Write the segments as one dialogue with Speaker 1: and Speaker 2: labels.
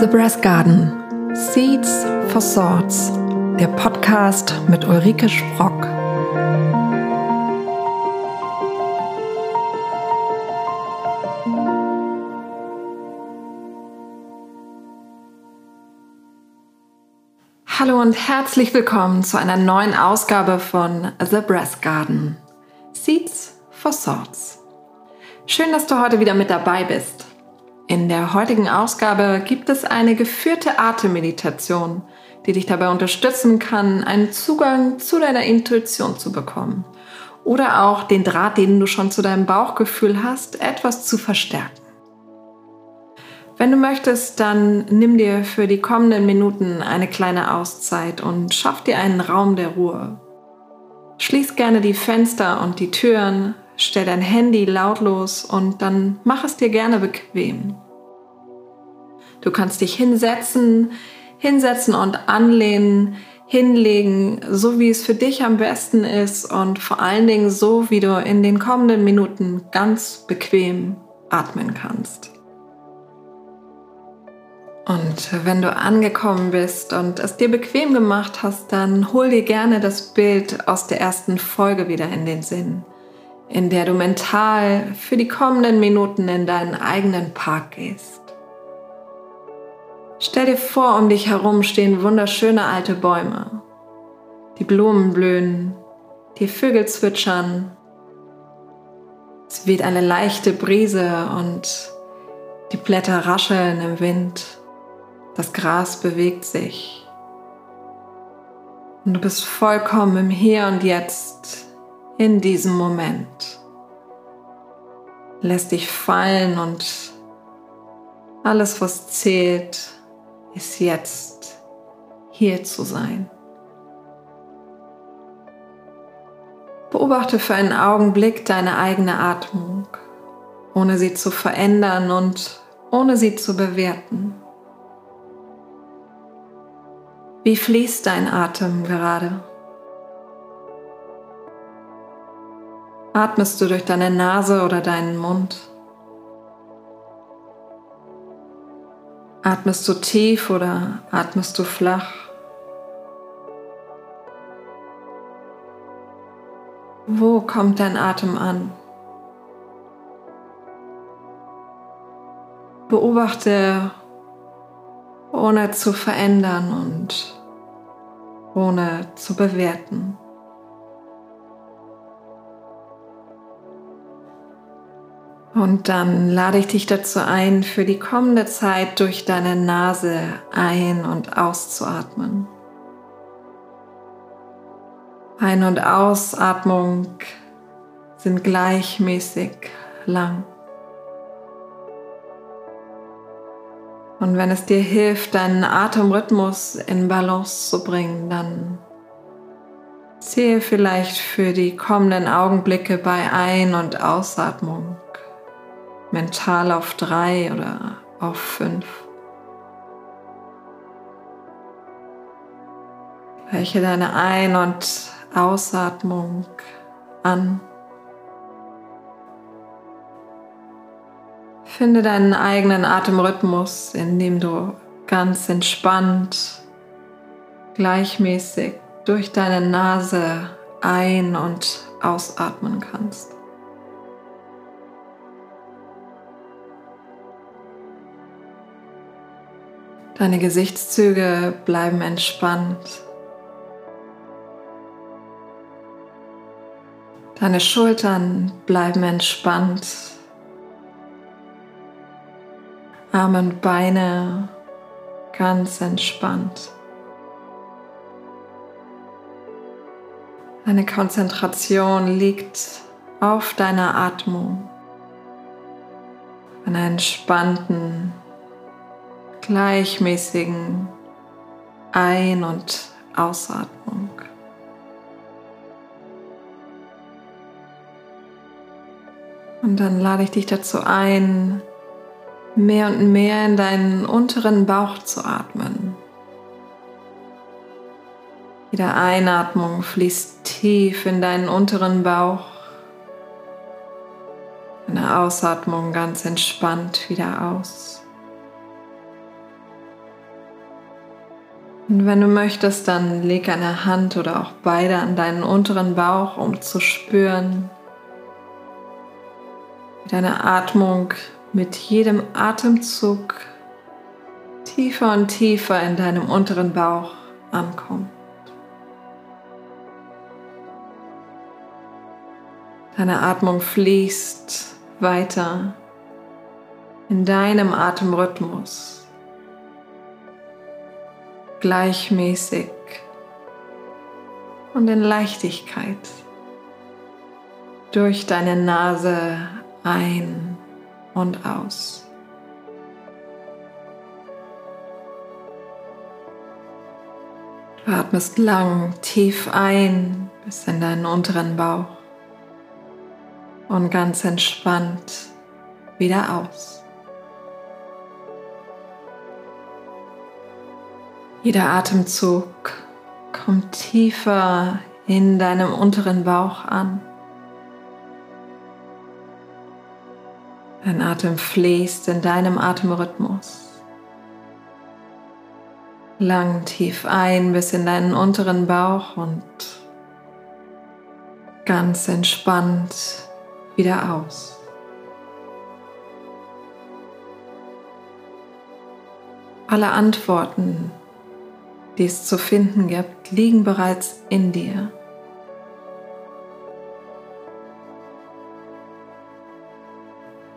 Speaker 1: The Brass Garden Seeds for Swords, der Podcast mit Ulrike Sprock. Hallo und herzlich willkommen zu einer neuen Ausgabe von The Brass Garden Seeds for Swords. Schön, dass du heute wieder mit dabei bist. In der heutigen Ausgabe gibt es eine geführte Atemmeditation, die dich dabei unterstützen kann, einen Zugang zu deiner Intuition zu bekommen oder auch den Draht, den du schon zu deinem Bauchgefühl hast, etwas zu verstärken. Wenn du möchtest, dann nimm dir für die kommenden Minuten eine kleine Auszeit und schaff dir einen Raum der Ruhe. Schließ gerne die Fenster und die Türen, stell dein Handy lautlos und dann mach es dir gerne bequem. Du kannst dich hinsetzen, hinsetzen und anlehnen, hinlegen, so wie es für dich am besten ist und vor allen Dingen so, wie du in den kommenden Minuten ganz bequem atmen kannst. Und wenn du angekommen bist und es dir bequem gemacht hast, dann hol dir gerne das Bild aus der ersten Folge wieder in den Sinn in der du mental für die kommenden Minuten in deinen eigenen Park gehst. Stell dir vor, um dich herum stehen wunderschöne alte Bäume. Die Blumen blühen, die Vögel zwitschern. Es weht eine leichte Brise und die Blätter rascheln im Wind. Das Gras bewegt sich. Und du bist vollkommen im Hier und Jetzt in diesem Moment. Lässt dich fallen und alles, was zählt, ist jetzt hier zu sein. Beobachte für einen Augenblick deine eigene Atmung, ohne sie zu verändern und ohne sie zu bewerten. Wie fließt dein Atem gerade? Atmest du durch deine Nase oder deinen Mund? Atmest du tief oder atmest du flach? Wo kommt dein Atem an? Beobachte ohne zu verändern und ohne zu bewerten. Und dann lade ich dich dazu ein, für die kommende Zeit durch deine Nase ein- und auszuatmen. Ein- und Ausatmung sind gleichmäßig lang. Und wenn es dir hilft, deinen Atemrhythmus in Balance zu bringen, dann zähle vielleicht für die kommenden Augenblicke bei Ein- und Ausatmung mental auf drei oder auf fünf. Welche deine Ein- und Ausatmung an. Finde deinen eigenen Atemrhythmus, indem du ganz entspannt, gleichmäßig durch deine Nase ein- und ausatmen kannst. Deine Gesichtszüge bleiben entspannt. Deine Schultern bleiben entspannt. Arme und Beine ganz entspannt. Deine Konzentration liegt auf deiner Atmung, einer entspannten gleichmäßigen Ein- und Ausatmung. Und dann lade ich dich dazu ein, mehr und mehr in deinen unteren Bauch zu atmen. Jede Einatmung fließt tief in deinen unteren Bauch. Eine Ausatmung ganz entspannt wieder aus. Und wenn du möchtest, dann leg eine Hand oder auch beide an deinen unteren Bauch, um zu spüren, wie deine Atmung mit jedem Atemzug tiefer und tiefer in deinem unteren Bauch ankommt. Deine Atmung fließt weiter in deinem Atemrhythmus gleichmäßig und in Leichtigkeit durch deine Nase ein und aus. Du atmest lang tief ein bis in deinen unteren Bauch und ganz entspannt wieder aus. Jeder Atemzug kommt tiefer in deinem unteren Bauch an. Dein Atem fließt in deinem Atemrhythmus. Lang tief ein bis in deinen unteren Bauch und ganz entspannt wieder aus. Alle Antworten die es zu finden gibt, liegen bereits in dir.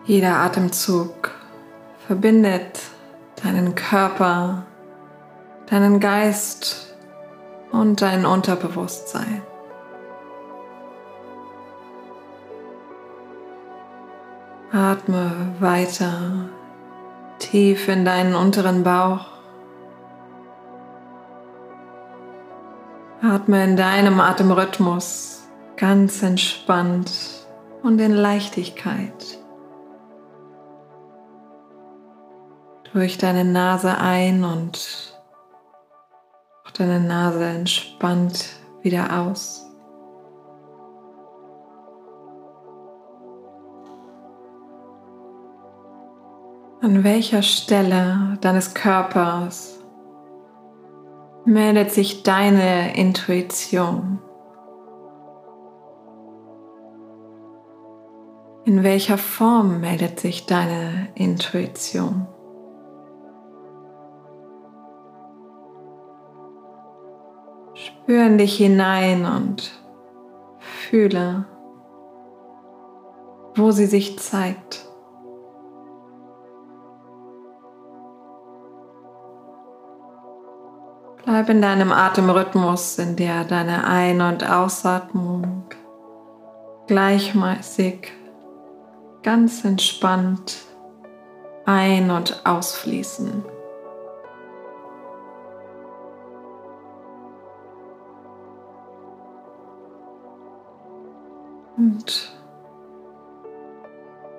Speaker 1: Jeder Atemzug verbindet deinen Körper, deinen Geist und dein Unterbewusstsein. Atme weiter tief in deinen unteren Bauch Atme in deinem Atemrhythmus ganz entspannt und in Leichtigkeit. Durch deine Nase ein und auch deine Nase entspannt wieder aus. An welcher Stelle deines Körpers meldet sich deine Intuition. In welcher Form meldet sich deine Intuition? Spür in dich hinein und fühle, wo sie sich zeigt. Bleib in deinem Atemrhythmus, in der deine Ein- und Ausatmung gleichmäßig, ganz entspannt ein- und ausfließen. Und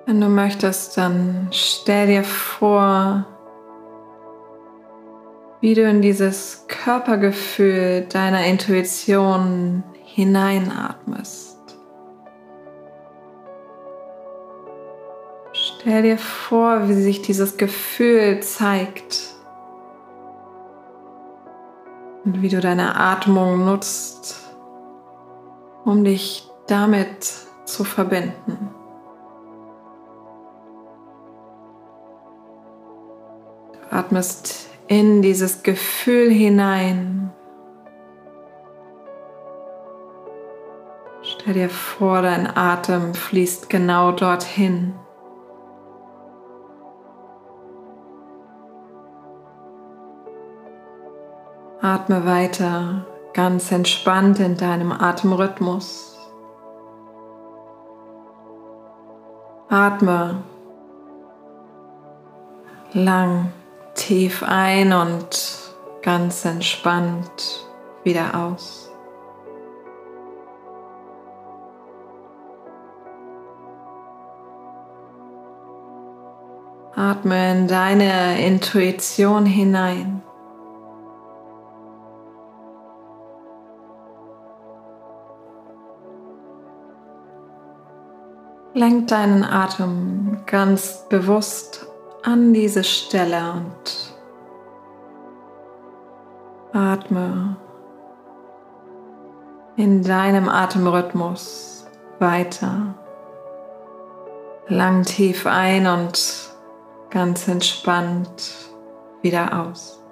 Speaker 1: wenn du möchtest, dann stell dir vor, wie du in dieses Körpergefühl deiner Intuition hineinatmest. Stell dir vor, wie sich dieses Gefühl zeigt und wie du deine Atmung nutzt, um dich damit zu verbinden. Du atmest in dieses Gefühl hinein. Stell dir vor, dein Atem fließt genau dorthin. Atme weiter ganz entspannt in deinem Atemrhythmus. Atme lang tief ein und ganz entspannt wieder aus. Atme in deine Intuition hinein. Lenk deinen Atem ganz bewusst an diese Stelle und Atme in deinem Atemrhythmus weiter. Lang tief ein und ganz entspannt wieder aus.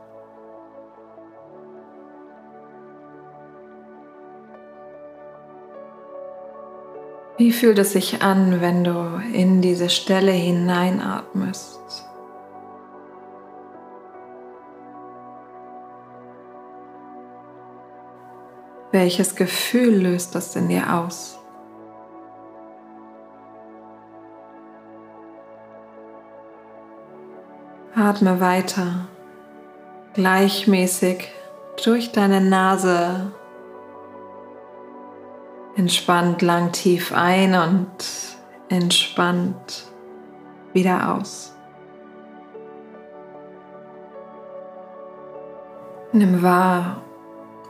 Speaker 1: Wie fühlt es sich an, wenn du in diese Stelle hineinatmest? Welches Gefühl löst das in dir aus? Atme weiter, gleichmäßig durch deine Nase. Entspannt lang tief ein und entspannt wieder aus. Nimm wahr,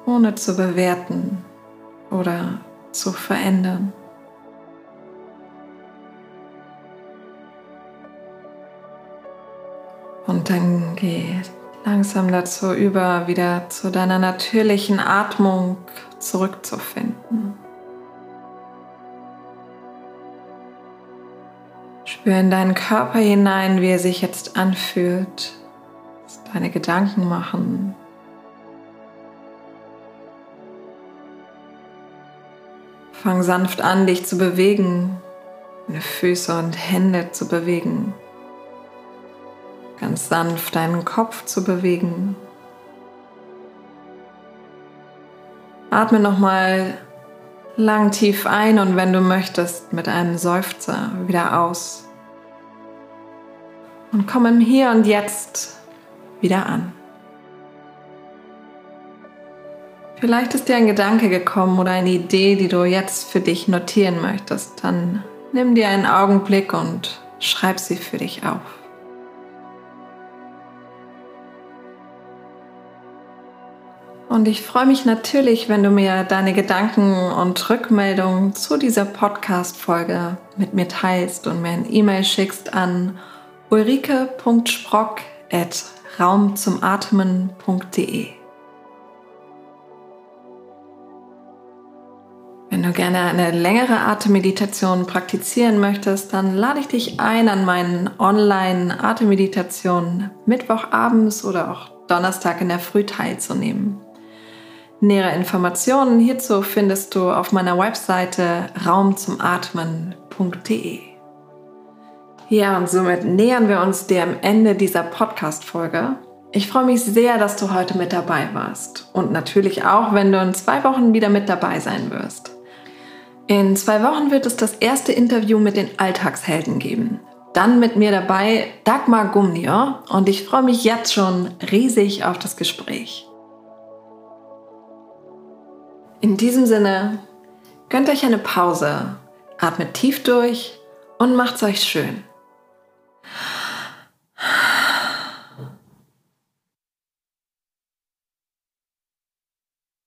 Speaker 1: ohne zu bewerten oder zu verändern. Und dann geh langsam dazu über, wieder zu deiner natürlichen Atmung zurückzufinden. Spür in deinen Körper hinein, wie er sich jetzt anfühlt, deine Gedanken machen, Fang sanft an, dich zu bewegen, deine Füße und Hände zu bewegen. Ganz sanft deinen Kopf zu bewegen. Atme nochmal lang tief ein und wenn du möchtest, mit einem Seufzer wieder aus. Und komm im Hier und Jetzt wieder an. Vielleicht ist dir ein Gedanke gekommen oder eine Idee, die du jetzt für dich notieren möchtest. Dann nimm dir einen Augenblick und schreib sie für dich auf. Und ich freue mich natürlich, wenn du mir deine Gedanken und Rückmeldungen zu dieser Podcast-Folge mit mir teilst und mir ein E-Mail schickst an ulrike.sprock.raumzumatmen.de. Wenn du gerne eine längere Atemmeditation praktizieren möchtest, dann lade ich dich ein, an meinen Online-Atemmeditationen Mittwochabends oder auch Donnerstag in der Früh teilzunehmen. Nähere Informationen hierzu findest du auf meiner Webseite raumzumatmen.de. Ja, und somit nähern wir uns dem Ende dieser Podcast-Folge. Ich freue mich sehr, dass du heute mit dabei warst und natürlich auch, wenn du in zwei Wochen wieder mit dabei sein wirst. In zwei Wochen wird es das erste Interview mit den Alltagshelden geben. Dann mit mir dabei Dagmar Gumnier und ich freue mich jetzt schon riesig auf das Gespräch. In diesem Sinne, gönnt euch eine Pause, atmet tief durch und macht's euch schön.